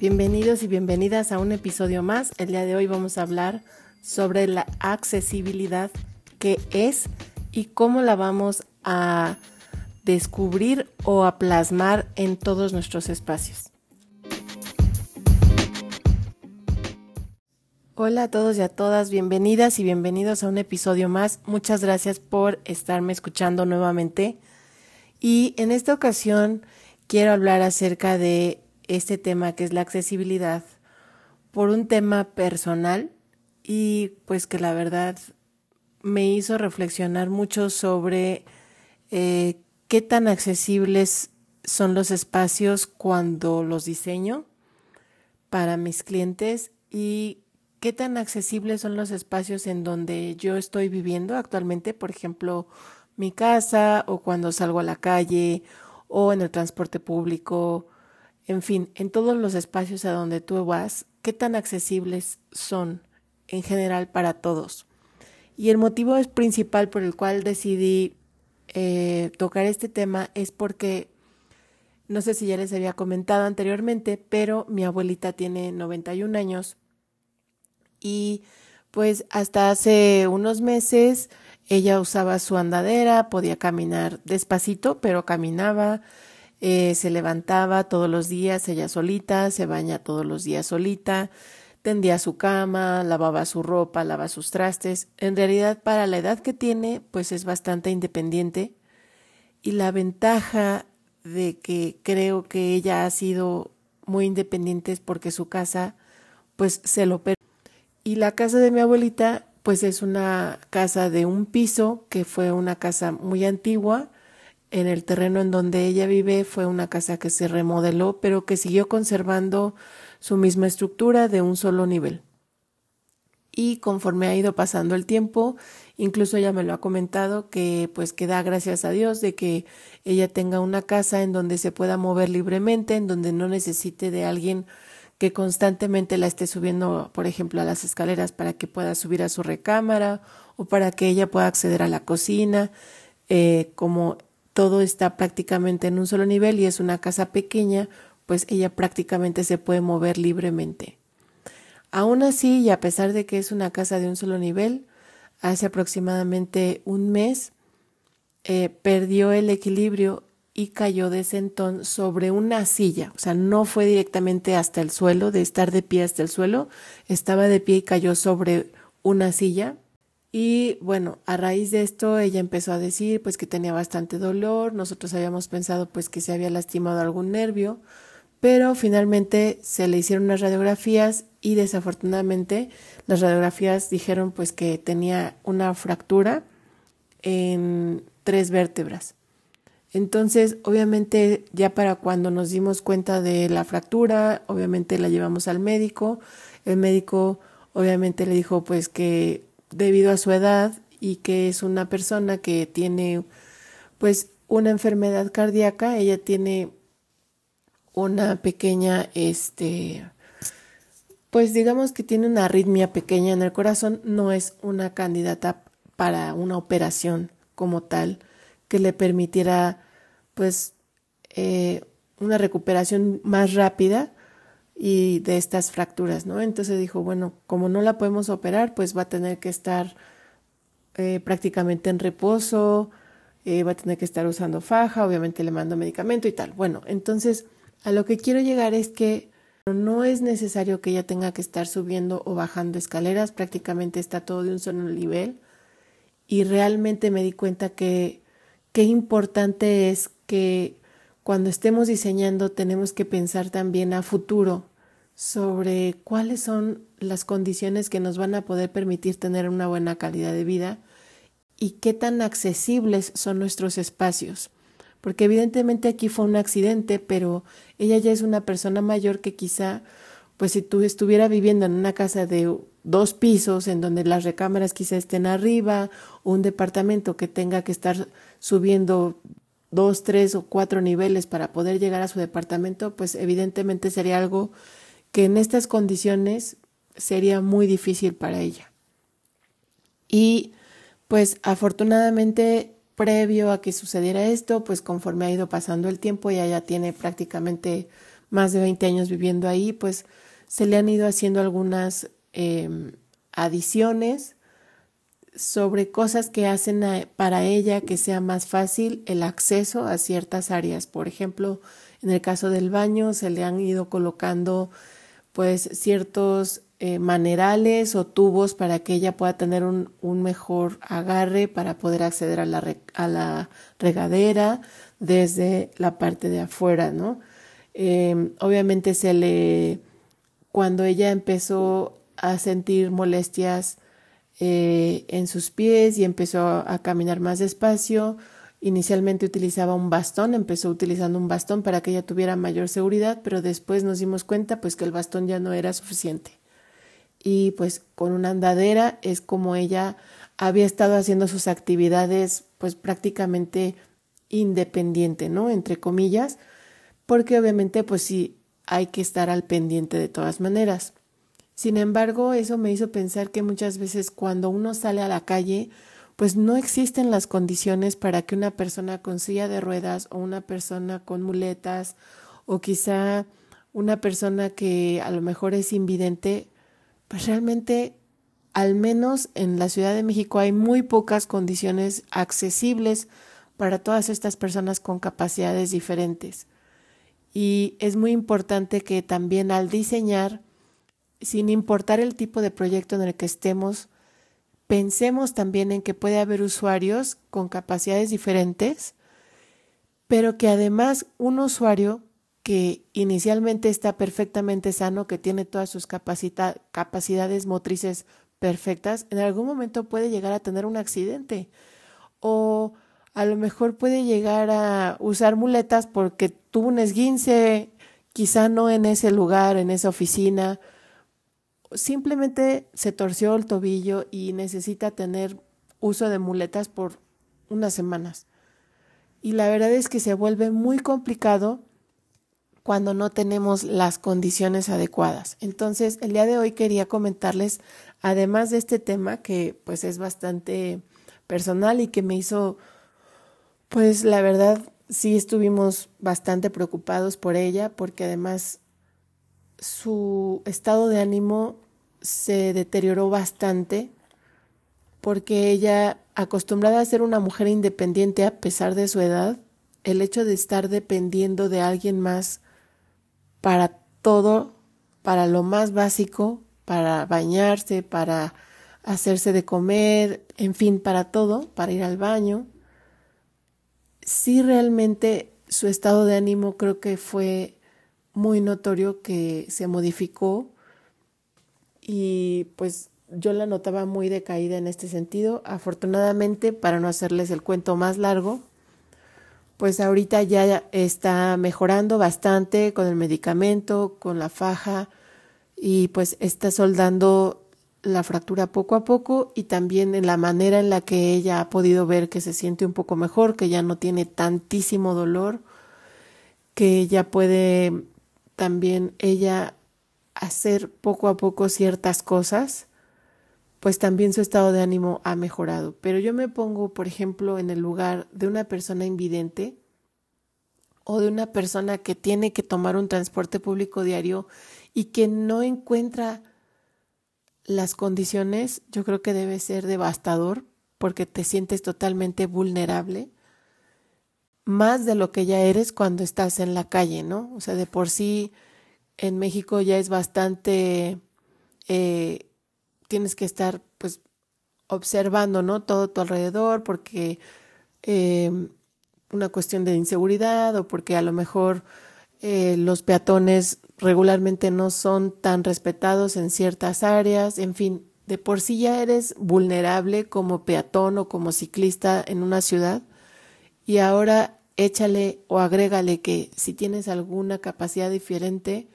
Bienvenidos y bienvenidas a un episodio más. El día de hoy vamos a hablar sobre la accesibilidad, qué es y cómo la vamos a descubrir o a plasmar en todos nuestros espacios. Hola a todos y a todas, bienvenidas y bienvenidos a un episodio más. Muchas gracias por estarme escuchando nuevamente. Y en esta ocasión quiero hablar acerca de este tema que es la accesibilidad por un tema personal y pues que la verdad me hizo reflexionar mucho sobre eh, qué tan accesibles son los espacios cuando los diseño para mis clientes y qué tan accesibles son los espacios en donde yo estoy viviendo actualmente, por ejemplo, mi casa o cuando salgo a la calle o en el transporte público en fin, en todos los espacios a donde tú vas, qué tan accesibles son en general para todos. Y el motivo principal por el cual decidí eh, tocar este tema es porque, no sé si ya les había comentado anteriormente, pero mi abuelita tiene 91 años y pues hasta hace unos meses ella usaba su andadera, podía caminar despacito, pero caminaba, eh, se levantaba todos los días ella solita, se baña todos los días solita, tendía su cama, lavaba su ropa, lavaba sus trastes. En realidad, para la edad que tiene, pues es bastante independiente. Y la ventaja de que creo que ella ha sido muy independiente es porque su casa, pues se lo permite. Y la casa de mi abuelita, pues es una casa de un piso, que fue una casa muy antigua, en el terreno en donde ella vive fue una casa que se remodeló, pero que siguió conservando su misma estructura de un solo nivel. Y conforme ha ido pasando el tiempo, incluso ella me lo ha comentado que pues que da gracias a Dios de que ella tenga una casa en donde se pueda mover libremente, en donde no necesite de alguien que constantemente la esté subiendo, por ejemplo, a las escaleras para que pueda subir a su recámara o para que ella pueda acceder a la cocina, eh, como todo está prácticamente en un solo nivel y es una casa pequeña, pues ella prácticamente se puede mover libremente. Aún así, y a pesar de que es una casa de un solo nivel, hace aproximadamente un mes eh, perdió el equilibrio y cayó de sentón sobre una silla. O sea, no fue directamente hasta el suelo, de estar de pie hasta el suelo, estaba de pie y cayó sobre una silla y bueno, a raíz de esto ella empezó a decir pues que tenía bastante dolor, nosotros habíamos pensado pues que se había lastimado algún nervio, pero finalmente se le hicieron unas radiografías y desafortunadamente las radiografías dijeron pues que tenía una fractura en tres vértebras. Entonces, obviamente, ya para cuando nos dimos cuenta de la fractura, obviamente la llevamos al médico. El médico obviamente le dijo pues que debido a su edad y que es una persona que tiene pues una enfermedad cardíaca, ella tiene una pequeña este pues digamos que tiene una arritmia pequeña en el corazón, no es una candidata para una operación como tal que le permitiera pues eh, una recuperación más rápida y de estas fracturas, ¿no? Entonces dijo, bueno, como no la podemos operar, pues va a tener que estar eh, prácticamente en reposo, eh, va a tener que estar usando faja, obviamente le mando medicamento y tal. Bueno, entonces a lo que quiero llegar es que no es necesario que ella tenga que estar subiendo o bajando escaleras, prácticamente está todo de un solo nivel y realmente me di cuenta que qué importante es que cuando estemos diseñando tenemos que pensar también a futuro sobre cuáles son las condiciones que nos van a poder permitir tener una buena calidad de vida y qué tan accesibles son nuestros espacios. Porque evidentemente aquí fue un accidente, pero ella ya es una persona mayor que quizá, pues si tú estuviera viviendo en una casa de dos pisos en donde las recámaras quizá estén arriba, un departamento que tenga que estar subiendo dos, tres o cuatro niveles para poder llegar a su departamento, pues evidentemente sería algo que en estas condiciones sería muy difícil para ella. Y pues afortunadamente previo a que sucediera esto, pues conforme ha ido pasando el tiempo, ella ya tiene prácticamente más de 20 años viviendo ahí, pues se le han ido haciendo algunas em, adiciones sobre cosas que hacen para ella que sea más fácil el acceso a ciertas áreas. Por ejemplo, en el caso del baño se le han ido colocando pues ciertos eh, manerales o tubos para que ella pueda tener un, un mejor agarre para poder acceder a la, a la, regadera desde la parte de afuera, ¿no? Em, obviamente se le, cuando ella empezó a sentir molestias eh, en sus pies y empezó a caminar más despacio. Inicialmente utilizaba un bastón, empezó utilizando un bastón para que ella tuviera mayor seguridad, pero después nos dimos cuenta pues que el bastón ya no era suficiente. Y pues con una andadera es como ella había estado haciendo sus actividades pues prácticamente independiente, ¿no? Entre comillas, porque obviamente pues sí hay que estar al pendiente de todas maneras. Sin embargo, eso me hizo pensar que muchas veces cuando uno sale a la calle, pues no existen las condiciones para que una persona con silla de ruedas o una persona con muletas o quizá una persona que a lo mejor es invidente, pues realmente al menos en la Ciudad de México hay muy pocas condiciones accesibles para todas estas personas con capacidades diferentes. Y es muy importante que también al diseñar sin importar el tipo de proyecto en el que estemos, pensemos también en que puede haber usuarios con capacidades diferentes, pero que además un usuario que inicialmente está perfectamente sano, que tiene todas sus capacidades motrices perfectas, en algún momento puede llegar a tener un accidente. O a lo mejor puede llegar a usar muletas porque tuvo un esguince, quizá no en ese lugar, en esa oficina, simplemente se torció el tobillo y necesita tener uso de muletas por unas semanas. Y la verdad es que se vuelve muy complicado cuando no tenemos las condiciones adecuadas. Entonces, el día de hoy quería comentarles, además de este tema que pues es bastante personal y que me hizo, pues la verdad, sí estuvimos bastante preocupados por ella, porque además su estado de ánimo se deterioró bastante porque ella, acostumbrada a ser una mujer independiente a pesar de su edad, el hecho de estar dependiendo de alguien más para todo, para lo más básico, para bañarse, para hacerse de comer, en fin, para todo, para ir al baño, sí realmente su estado de ánimo creo que fue muy notorio que se modificó y pues yo la notaba muy decaída en este sentido. Afortunadamente, para no hacerles el cuento más largo, pues ahorita ya está mejorando bastante con el medicamento, con la faja y pues está soldando la fractura poco a poco y también en la manera en la que ella ha podido ver que se siente un poco mejor, que ya no tiene tantísimo dolor, que ella puede también ella hacer poco a poco ciertas cosas, pues también su estado de ánimo ha mejorado. Pero yo me pongo, por ejemplo, en el lugar de una persona invidente o de una persona que tiene que tomar un transporte público diario y que no encuentra las condiciones, yo creo que debe ser devastador porque te sientes totalmente vulnerable, más de lo que ya eres cuando estás en la calle, ¿no? O sea, de por sí en México ya es bastante, eh, tienes que estar pues observando, ¿no? Todo tu alrededor porque em, una cuestión de inseguridad o porque a lo mejor eh, los peatones regularmente no son tan respetados en ciertas áreas, en fin, de por sí ya eres vulnerable como peatón o como ciclista en una ciudad y ahora échale o agrégale que si tienes alguna capacidad diferente,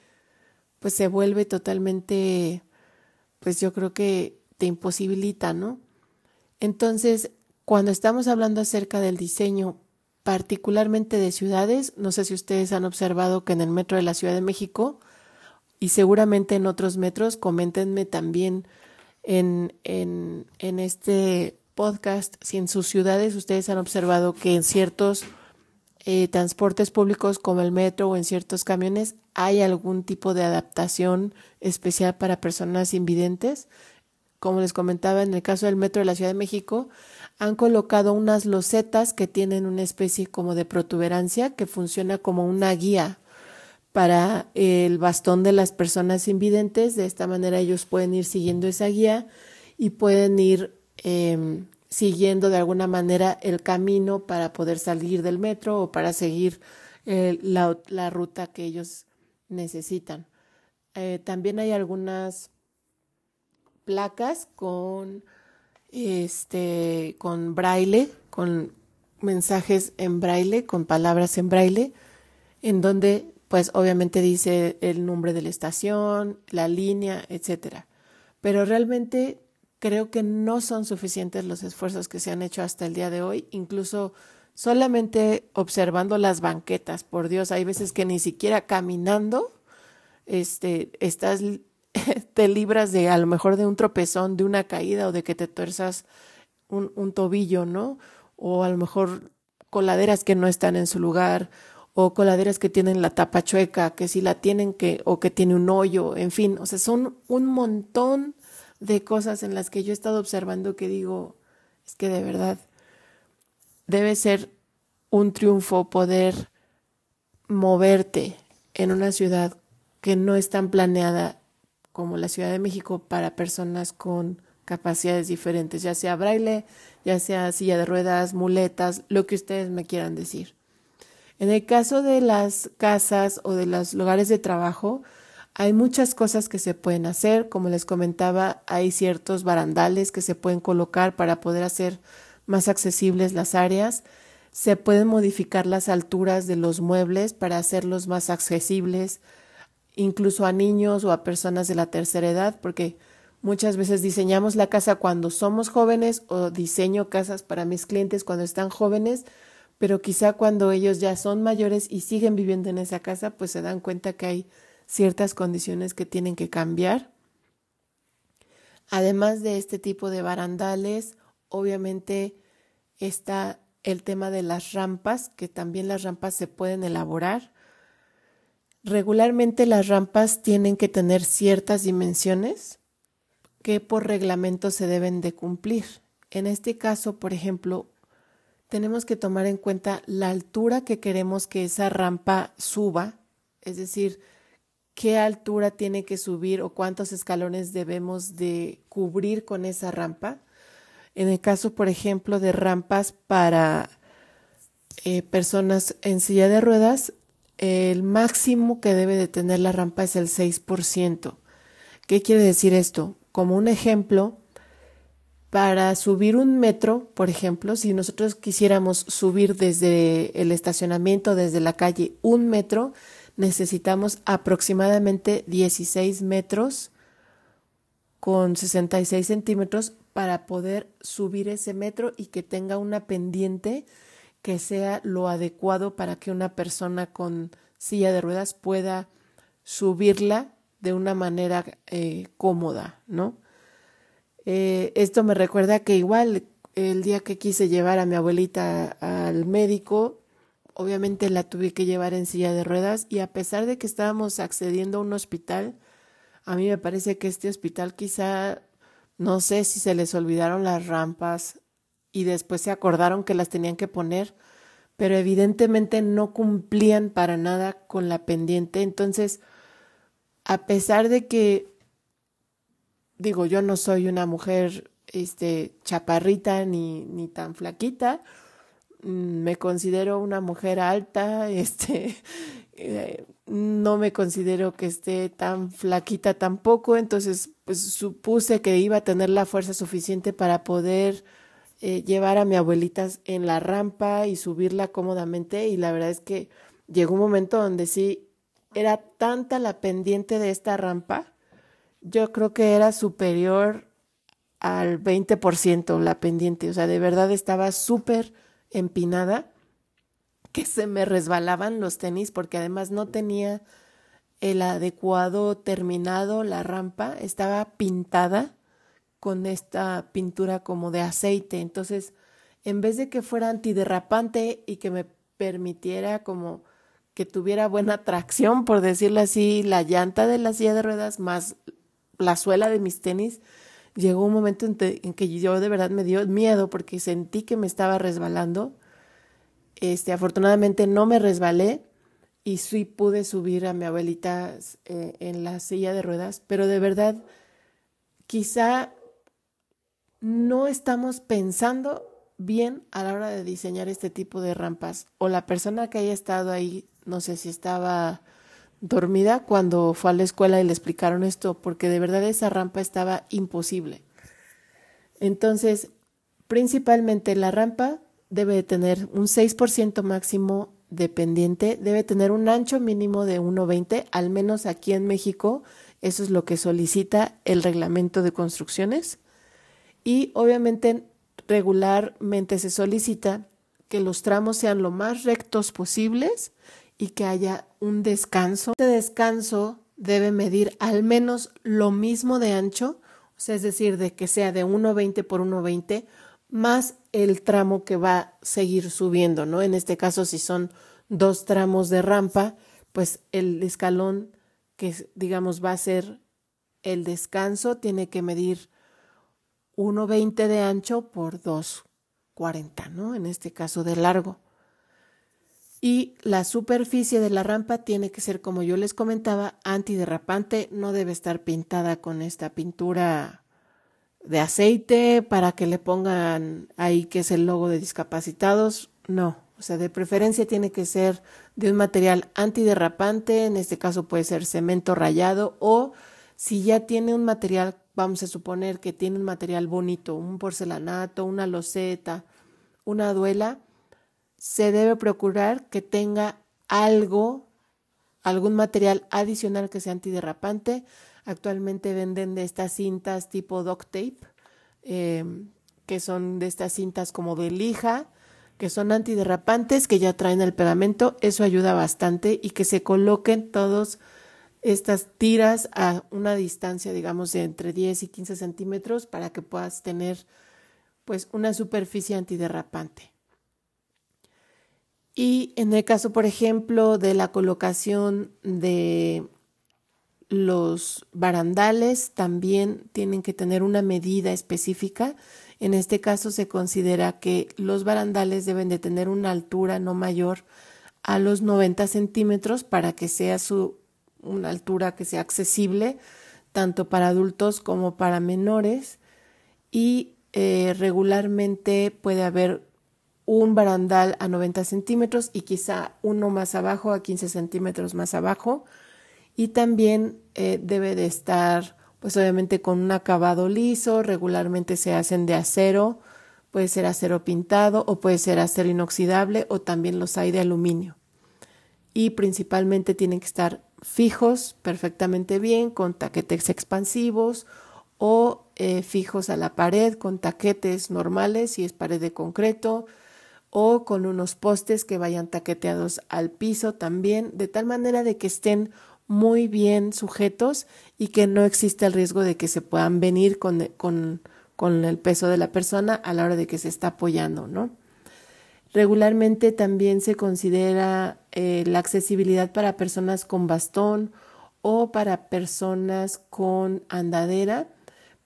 pues se vuelve totalmente, pues yo creo que te imposibilita, ¿no? Entonces, cuando estamos hablando acerca del diseño, particularmente de ciudades, no sé si ustedes han observado que en el metro de la Ciudad de México y seguramente en otros metros, coméntenme también en, en, en este podcast si en sus ciudades ustedes han observado que en ciertos eh, transportes públicos como el metro o en ciertos camiones hay algún tipo de adaptación especial para personas invidentes. Como les comentaba, en el caso del metro de la Ciudad de México, han colocado unas losetas que tienen una especie como de protuberancia que funciona como una guía para el bastón de las personas invidentes. De esta manera ellos pueden ir siguiendo esa guía y pueden ir em, siguiendo de alguna manera el camino para poder salir del metro o para seguir eh, la, la, ruta que ellos necesitan. Eh, también hay algunas placas con este con braille, con mensajes en braille, con palabras en braille, en donde pues obviamente dice el nombre de la estación, la línea, etcétera. Pero realmente creo que no son suficientes los esfuerzos que se han hecho hasta el día de hoy, incluso solamente observando las banquetas, por Dios, hay veces que ni siquiera caminando este estás te libras de a lo mejor de un tropezón, de una caída o de que te tuerzas un, un tobillo, ¿no? O a lo mejor coladeras que no están en su lugar o coladeras que tienen la tapa chueca, que si la tienen que o que tiene un hoyo, en fin, o sea, son un montón de cosas en las que yo he estado observando que digo, es que de verdad debe ser un triunfo poder moverte en una ciudad que no es tan planeada como la Ciudad de México para personas con capacidades diferentes, ya sea braille, ya sea silla de ruedas, muletas, lo que ustedes me quieran decir. En el caso de las casas o de los lugares de trabajo, hay muchas cosas que se pueden hacer, como les comentaba, hay ciertos barandales que se pueden colocar para poder hacer más accesibles las áreas. Se pueden modificar las alturas de los muebles para hacerlos más accesibles incluso a niños o a personas de la tercera edad, porque muchas veces diseñamos la casa cuando somos jóvenes o diseño casas para mis clientes cuando están jóvenes, pero quizá cuando ellos ya son mayores y siguen viviendo en esa casa, pues se dan cuenta que hay ciertas condiciones que tienen que cambiar. Además de este tipo de barandales, obviamente está el tema de las rampas, que también las rampas se pueden elaborar. Regularmente las rampas tienen que tener ciertas dimensiones que por reglamento se deben de cumplir. En este caso, por ejemplo, tenemos que tomar en cuenta la altura que queremos que esa rampa suba, es decir, qué altura tiene que subir o cuántos escalones debemos de cubrir con esa rampa. En el caso, por ejemplo, de rampas para eh, personas en silla de ruedas, el máximo que debe de tener la rampa es el 6%. ¿Qué quiere decir esto? Como un ejemplo, para subir un metro, por ejemplo, si nosotros quisiéramos subir desde el estacionamiento, desde la calle, un metro, necesitamos aproximadamente 16 metros con 66 centímetros para poder subir ese metro y que tenga una pendiente que sea lo adecuado para que una persona con silla de ruedas pueda subirla de una manera eh, cómoda, ¿no? Eh, esto me recuerda que igual el día que quise llevar a mi abuelita al médico, obviamente la tuve que llevar en silla de ruedas y a pesar de que estábamos accediendo a un hospital, a mí me parece que este hospital quizá, no sé si se les olvidaron las rampas y después se acordaron que las tenían que poner, pero evidentemente no cumplían para nada con la pendiente. Entonces, a pesar de que, digo, yo no soy una mujer este, chaparrita ni, ni tan flaquita, me considero una mujer alta, este, eh, no me considero que esté tan flaquita tampoco, entonces pues supuse que iba a tener la fuerza suficiente para poder eh, llevar a mi abuelita en la rampa y subirla cómodamente y la verdad es que llegó un momento donde sí era tanta la pendiente de esta rampa, yo creo que era superior al 20% la pendiente, o sea, de verdad estaba súper empinada que se me resbalaban los tenis porque además no tenía el adecuado terminado la rampa, estaba pintada con esta pintura como de aceite. Entonces, en vez de que fuera antiderrapante y que me permitiera como que tuviera buena tracción, por decirlo así, la llanta de la silla de ruedas más la suela de mis tenis, llegó un momento en, que yo de verdad me dio miedo porque sentí que me estaba resbalando. Este, afortunadamente no me resbalé y sí pude subir a mi abuelita eh, en la silla de ruedas, pero de verdad quizá no estamos pensando bien a la hora de diseñar este tipo de rampas o la persona que haya estado ahí, no sé si estaba dormida cuando fue a la escuela y le explicaron esto, porque de verdad esa rampa estaba imposible. Entonces, principalmente la rampa debe tener un 6% máximo de pendiente, debe tener un ancho mínimo de 1,20, al menos aquí en México, eso es lo que solicita el reglamento de construcciones. Y obviamente regularmente se solicita que los tramos sean lo más rectos posibles y que haya un descanso. Este descanso debe medir al menos lo mismo de ancho, es decir, de que sea de 1,20 por 1,20 más el tramo que va a seguir subiendo, ¿no? En este caso, si son dos tramos de rampa, pues el escalón que digamos va a ser el descanso tiene que medir 1,20 de ancho por 2,40, ¿no? En este caso de largo. Y la superficie de la rampa tiene que ser, como yo les comentaba, antiderrapante, no debe estar pintada con esta pintura de aceite para que le pongan ahí que es el logo de discapacitados, no, o sea, de preferencia tiene que ser de un material antiderrapante, en este caso puede ser cemento rayado o si ya tiene un material, vamos a suponer que tiene un material bonito, un porcelanato, una loseta, una duela, se debe procurar que tenga algo, algún material adicional que sea antiderrapante. Actualmente venden de estas cintas tipo duct tape, em, que son de estas cintas como de lija, que son antiderrapantes, que ya traen el pegamento. Eso ayuda bastante y que se coloquen todas estas tiras a una distancia, digamos, de entre 10 y 15 centímetros para que puedas tener pues una superficie antiderrapante. Y en el caso, por ejemplo, de la colocación de los barandales, también tienen que tener una medida específica. En este caso se considera que los barandales deben de tener una altura no mayor a los 90 centímetros para que sea su, una altura que sea accesible tanto para adultos como para menores y eh, regularmente puede haber un barandal a 90 centímetros y quizá uno más abajo, a 15 centímetros más abajo. Y también eh, debe de estar, pues obviamente con un acabado liso, regularmente se hacen de acero, puede ser acero pintado o puede ser acero inoxidable o también los hay de aluminio. Y principalmente tienen que estar fijos perfectamente bien con taquetes expansivos o eh, fijos a la pared con taquetes normales si es pared de concreto, o con unos postes que vayan taqueteados al piso también, de tal manera de que estén muy bien sujetos y que no exista el riesgo de que se puedan venir con, con, con el peso de la persona a la hora de que se está apoyando, ¿no? Regularmente también se considera eh, la accesibilidad para personas con bastón o para personas con andadera,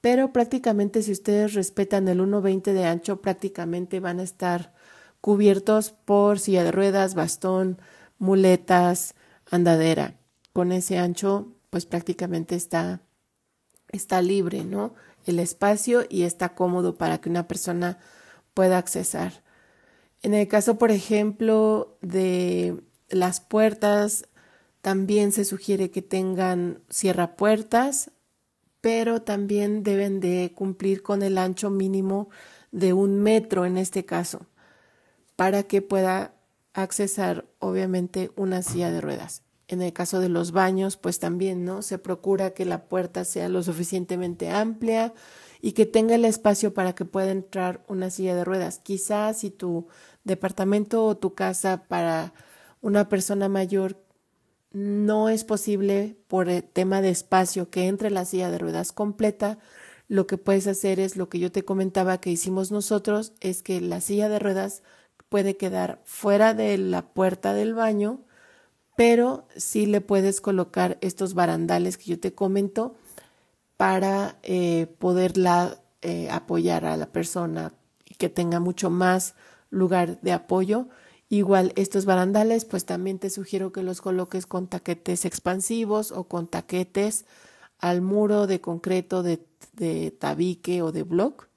pero prácticamente si ustedes respetan el 1.20 de ancho, prácticamente van a estar cubiertos por silla de ruedas, bastón, muletas, andadera. Con ese ancho, pues prácticamente está, está libre, ¿no? El espacio y está cómodo para que una persona pueda accesar. En el caso, por ejemplo, de las puertas, también se sugiere que tengan cierrapuertas, pero también deben de cumplir con el ancho mínimo de un metro en este caso para que pueda accesar obviamente una silla de ruedas. En el caso de los baños, pues también, ¿no? Se procura que la puerta sea lo suficientemente amplia y que tenga el espacio para que pueda entrar una silla de ruedas. Quizás si tu departamento o tu casa para una persona mayor no es posible por el tema de espacio que entre la silla de ruedas completa, lo que puedes hacer es lo que yo te comentaba que hicimos nosotros, es que la silla de ruedas puede quedar fuera de la puerta del baño, pero sí le puedes colocar estos barandales que yo te comento para eh, poderla eh, apoyar a la persona y que tenga mucho más lugar de apoyo. Igual estos barandales, pues también te sugiero que los coloques con taquetes expansivos o con taquetes al muro de concreto de, de tabique o de block.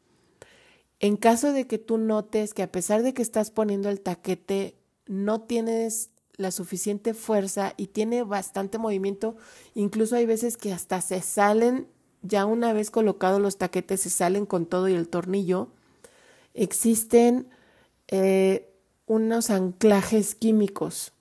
En caso de que tú notes que a pesar de que estás poniendo el taquete, no tienes la suficiente fuerza y tiene bastante movimiento, incluso hay veces que hasta se salen, ya una vez colocados los taquetes, se salen con todo y el tornillo. Existen eh, unos anclajes químicos.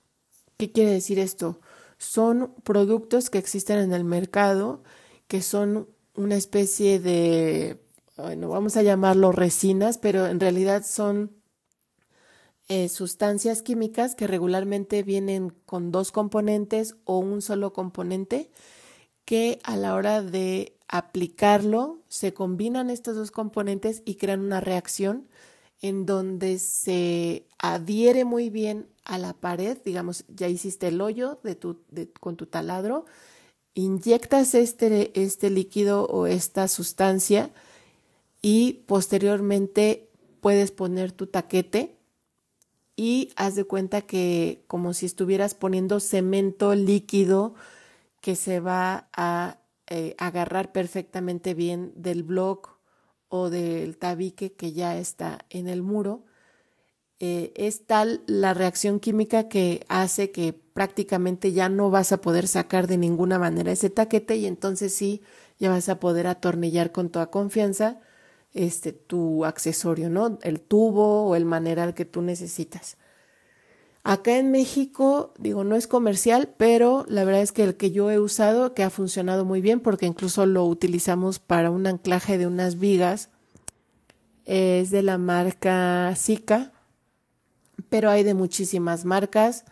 ¿Qué quiere decir esto? Son productos que existen en el mercado que son una especie de, bueno, vamos a llamarlo resinas, pero en realidad son eh, sustancias químicas que regularmente vienen con dos componentes o un solo componente que a la hora de aplicarlo se combinan estos dos componentes y crean una reacción en donde se adhiere muy bien a la pared, digamos, ya hiciste el hoyo de tu, con tu taladro, inyectas este, este líquido o esta sustancia y posteriormente puedes poner tu taquete y haz de cuenta que como si estuvieras poniendo cemento líquido que se va a eh, agarrar perfectamente bien del bloque o del tabique que ya está en el muro, eh, es tal la reacción química que hace que prácticamente ya no vas a poder sacar de ninguna manera ese taquete y entonces sí ya vas a poder atornillar con toda confianza este tu accesorio, ¿no? El tubo o el maneral que tú necesitas. Acá en México, digo, no es comercial, pero la verdad es que el que yo he usado, que ha funcionado muy bien, porque incluso lo utilizamos para un anclaje de unas vigas, es de la marca Zika, pero hay de muchísimas marcas.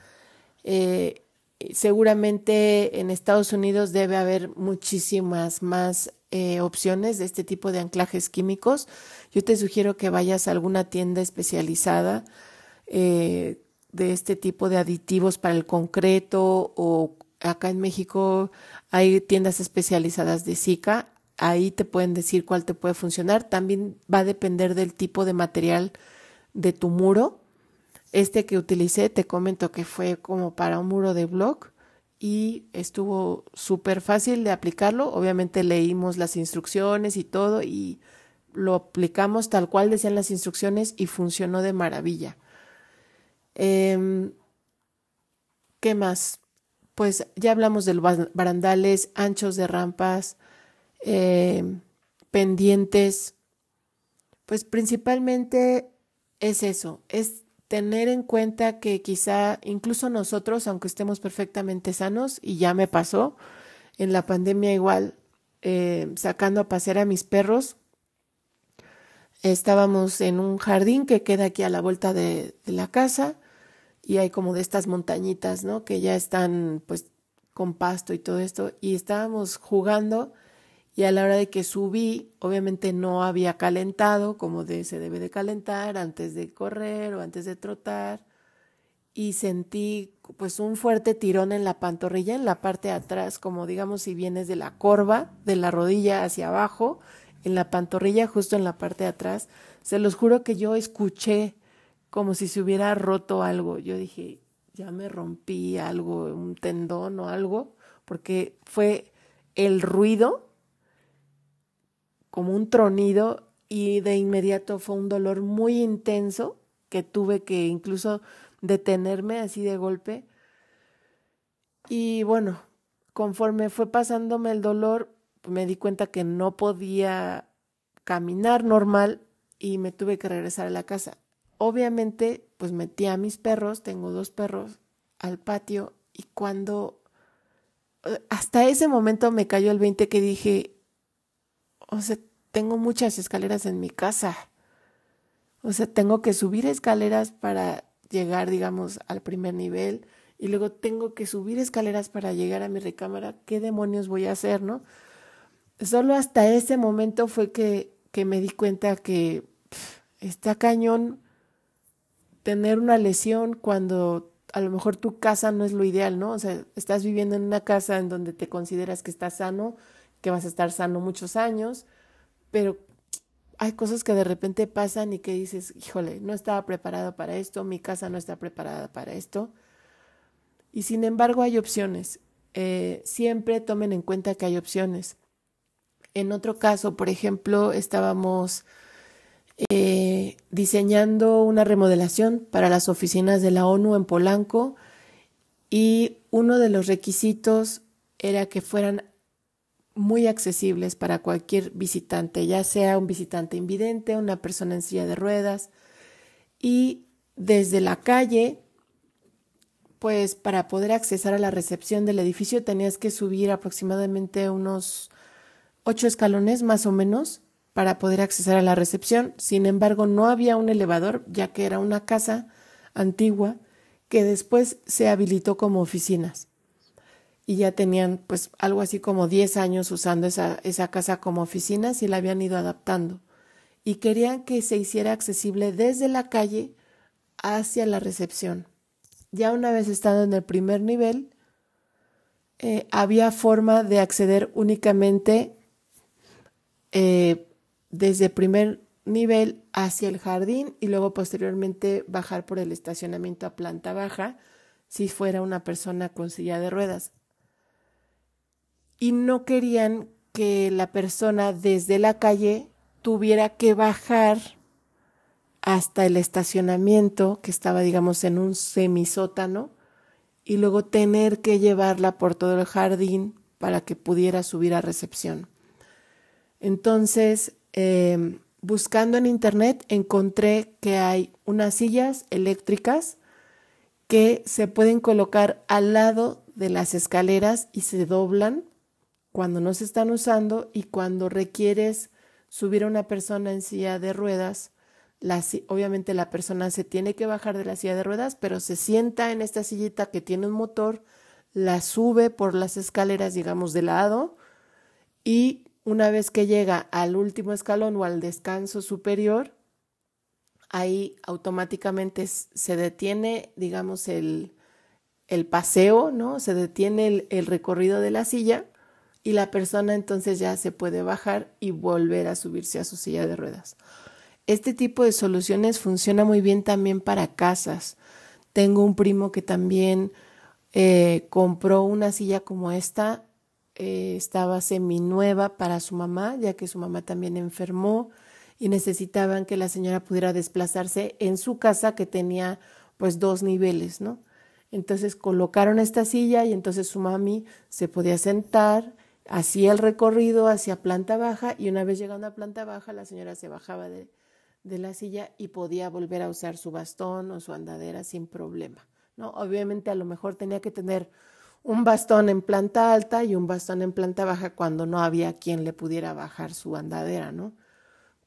Eh, seguramente en Estados Unidos debe haber muchísimas más eh, opciones de este tipo de anclajes químicos. Yo te sugiero que vayas a alguna tienda especializada. Eh, de este tipo de aditivos para el concreto o acá en México hay tiendas especializadas de Zika, ahí te pueden decir cuál te puede funcionar. También va a depender del tipo de material de tu muro. Este que utilicé, te comento que fue como para un muro de block y estuvo súper fácil de aplicarlo. Obviamente leímos las instrucciones y todo y lo aplicamos tal cual decían las instrucciones y funcionó de maravilla. Em, ¿Qué más? Pues ya hablamos de los barandales, anchos de rampas, em, pendientes. Pues principalmente es eso, es tener en cuenta que quizá incluso nosotros, aunque estemos perfectamente sanos, y ya me pasó, en la pandemia igual, eh, sacando a pasear a mis perros, estábamos en un jardín que queda aquí a la vuelta de, la casa y hay como de estas montañitas, ¿no? Que ya están pues con pasto y todo esto y estábamos jugando y a la hora de que subí, obviamente no había calentado como de, se debe de calentar antes de correr o antes de trotar y sentí pues un fuerte tirón en la pantorrilla, en la parte de atrás, como digamos si vienes de la corva, de la rodilla hacia abajo, en la pantorrilla, justo en la parte de atrás. Se los juro que yo escuché como si se hubiera roto algo. Yo dije, ya me rompí algo, un tendón o algo, porque fue el ruido como un tronido y de inmediato fue un dolor muy intenso que tuve que incluso detenerme así de golpe. Y bueno, conforme fue pasándome el dolor, me di cuenta que no podía caminar normal y me tuve que regresar a la casa. Obviamente, pues metí a mis perros, tengo dos perros, al patio y cuando eh, hasta ese momento me cayó el 20 que dije, o sea, tengo muchas escaleras en mi casa. O sea, tengo que subir escaleras para llegar, digamos, al primer nivel y luego tengo que subir escaleras para llegar a mi recámara. ¿Qué demonios voy a hacer, no? Solo hasta ese momento fue que, que me di cuenta que está cañón tener una lesión cuando a lo mejor tu casa no es lo ideal, ¿no? O sea, estás viviendo en una casa en donde te consideras que estás sano, que vas a estar sano muchos años, pero hay cosas que de repente pasan y que dices, híjole, no estaba preparado para esto, mi casa no está preparada para esto. Y sin embargo hay opciones. Eh, siempre tomen en cuenta que hay opciones. En otro caso, por ejemplo, estábamos eh, diseñando una remodelación para las oficinas de la ONU en Polanco y uno de los requisitos era que fueran muy accesibles para cualquier visitante, ya sea un visitante invidente, una persona en silla de ruedas. Y desde la calle, pues para poder accesar a la recepción del edificio tenías que subir aproximadamente unos ocho escalones más o menos para poder accesar a la recepción. Sin embargo, no había un elevador, ya que era una casa antigua que después se habilitó como oficinas. Y ya tenían pues algo así como 10 años usando esa, esa casa como oficinas y la habían ido adaptando. Y querían que se hiciera accesible desde la calle hacia la recepción. Ya una vez estando en el primer nivel, eh, había forma de acceder únicamente eh, desde primer nivel hacia el jardín y luego posteriormente bajar por el estacionamiento a planta baja si fuera una persona con silla de ruedas. Y no querían que la persona desde la calle tuviera que bajar hasta el estacionamiento que estaba digamos en un semisótano y luego tener que llevarla por todo el jardín para que pudiera subir a recepción. Entonces, em, buscando en internet, encontré que hay unas sillas eléctricas que se pueden colocar al lado de las escaleras y se doblan cuando no se están usando y cuando requieres subir a una persona en silla de ruedas, obviamente la persona se tiene que bajar de la silla de ruedas, pero se sienta en esta sillita que tiene un motor, la sube por las escaleras, digamos, de lado y una vez que llega al último escalón o al descanso superior, ahí automáticamente se detiene, digamos, el, paseo, ¿no? Se detiene el, recorrido de la silla y la persona entonces ya se puede bajar y volver a subirse a su silla de ruedas. Este tipo de soluciones funciona muy bien también para casas. Tengo un primo que también eh, compró una silla como esta eh, estaba seminueva para su mamá, ya que su mamá también enfermó y necesitaban que la señora pudiera desplazarse en su casa que tenía pues dos niveles, ¿no? Entonces colocaron esta silla y entonces su mami se podía sentar, hacía el recorrido hacia planta baja y una vez llegando a planta baja la señora se bajaba de, de la silla y podía volver a usar su bastón o su andadera sin problema, ¿no? Obviamente a lo mejor tenía que tener un bastón en planta alta y un bastón en planta baja cuando no había quien le pudiera bajar su andadera, ¿no?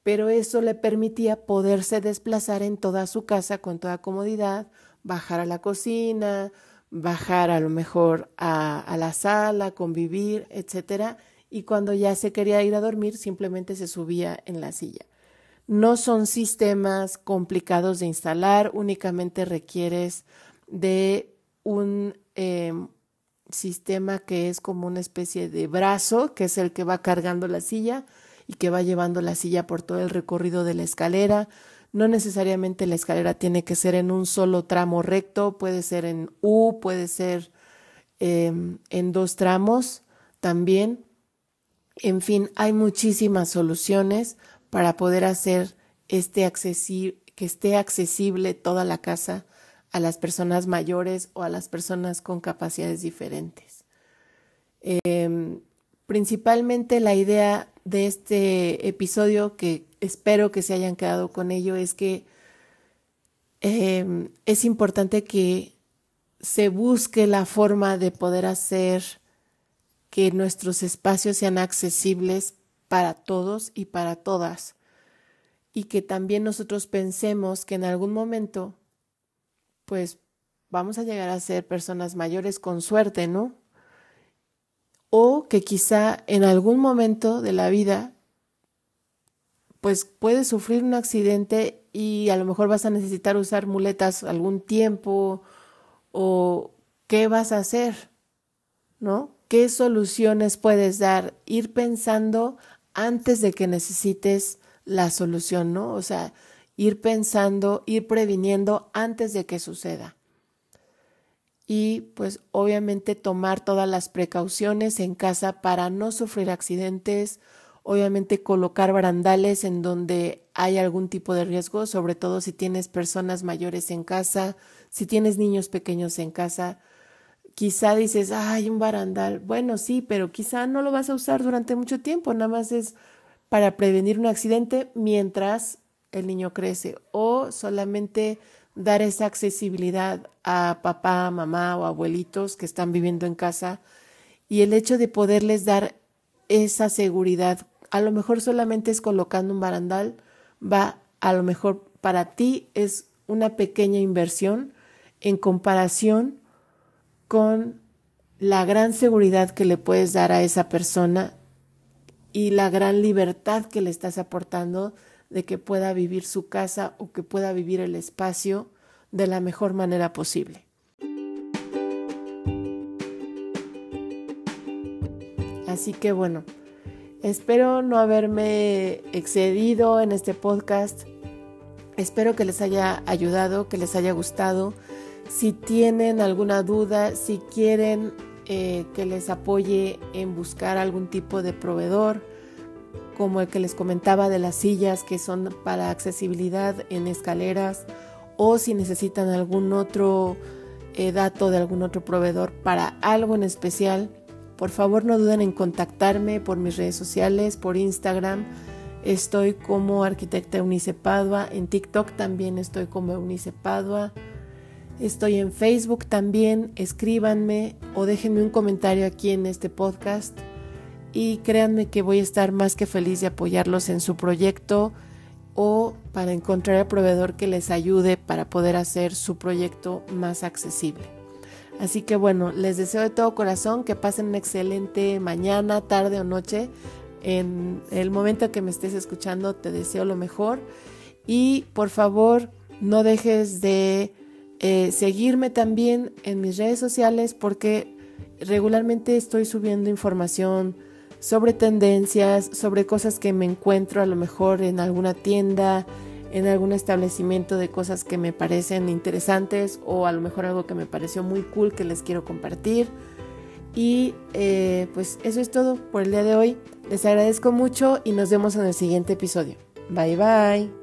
Pero eso le permitía poderse desplazar en toda su casa con toda comodidad, bajar a la cocina, bajar a lo mejor a, la sala, convivir, etcétera, y cuando ya se quería ir a dormir simplemente se subía en la silla. No son sistemas complicados de instalar, únicamente requieres de un, eh, sistema que es como una especie de brazo, que es el que va cargando la silla y que va llevando la silla por todo el recorrido de la escalera. No necesariamente la escalera tiene que ser en un solo tramo recto, puede ser en U, puede ser em, en dos tramos también. En fin, hay muchísimas soluciones para poder hacer este que esté accesible toda la casa a las personas mayores o a las personas con capacidades diferentes. Em, principalmente la idea de este episodio, que espero que se hayan quedado con ello, es que em, es importante que se busque la forma de poder hacer que nuestros espacios sean accesibles para todos y para todas y que también nosotros pensemos que en algún momento pues vamos a llegar a ser personas mayores con suerte, ¿no? O que quizá en algún momento de la vida, pues puedes sufrir un accidente y a lo mejor vas a necesitar usar muletas algún tiempo o qué vas a hacer, ¿no? ¿Qué soluciones puedes dar? Ir pensando antes de que necesites la solución, ¿no? O sea, ir pensando, ir previniendo antes de que suceda. Y pues obviamente tomar todas las precauciones en casa para no sufrir accidentes, obviamente colocar barandales en donde hay algún tipo de riesgo, sobre todo si tienes personas mayores en casa, si tienes niños pequeños en casa. Quizá dices, hay un barandal. Bueno, sí, pero quizá no lo vas a usar durante mucho tiempo, nada más es para prevenir un accidente mientras el niño crece o solamente dar esa accesibilidad a papá, mamá o abuelitos que están viviendo en casa y el hecho de poderles dar esa seguridad, a lo mejor solamente es colocando un barandal, va, a lo mejor para ti es una pequeña inversión en comparación con la gran seguridad que le puedes dar a esa persona y la gran libertad que le estás aportando de que pueda vivir su casa o que pueda vivir el espacio de la mejor manera posible. Así que bueno, espero no haberme excedido en este podcast. Espero que les haya ayudado, que les haya gustado. Si tienen alguna duda, si quieren eh, que les apoye en buscar algún tipo de proveedor, como el que les comentaba de las sillas que son para accesibilidad en escaleras o si necesitan algún otro eh, dato de algún otro proveedor para algo en especial, por favor no duden en contactarme por mis redes sociales, por Instagram. Estoy como arquitecta Eunice Padua, en TikTok también estoy como Eunice Padua. Estoy en Facebook también, escríbanme o déjenme un comentario aquí en este podcast y créanme que voy a estar más que feliz de apoyarlos en su proyecto o para encontrar el proveedor que les ayude para poder hacer su proyecto más accesible. Así que bueno, les deseo de todo corazón que pasen una excelente mañana, tarde o noche. En el momento que me estés escuchando te deseo lo mejor y por favor no dejes de eh, seguirme también en mis redes sociales porque regularmente estoy subiendo información sobre tendencias, sobre cosas que me encuentro a lo mejor en alguna tienda, en algún establecimiento de cosas que me parecen interesantes o a lo mejor algo que me pareció muy cool que les quiero compartir. Y eh, pues eso es todo por el día de hoy. Les agradezco mucho y nos vemos en el siguiente episodio. Bye bye.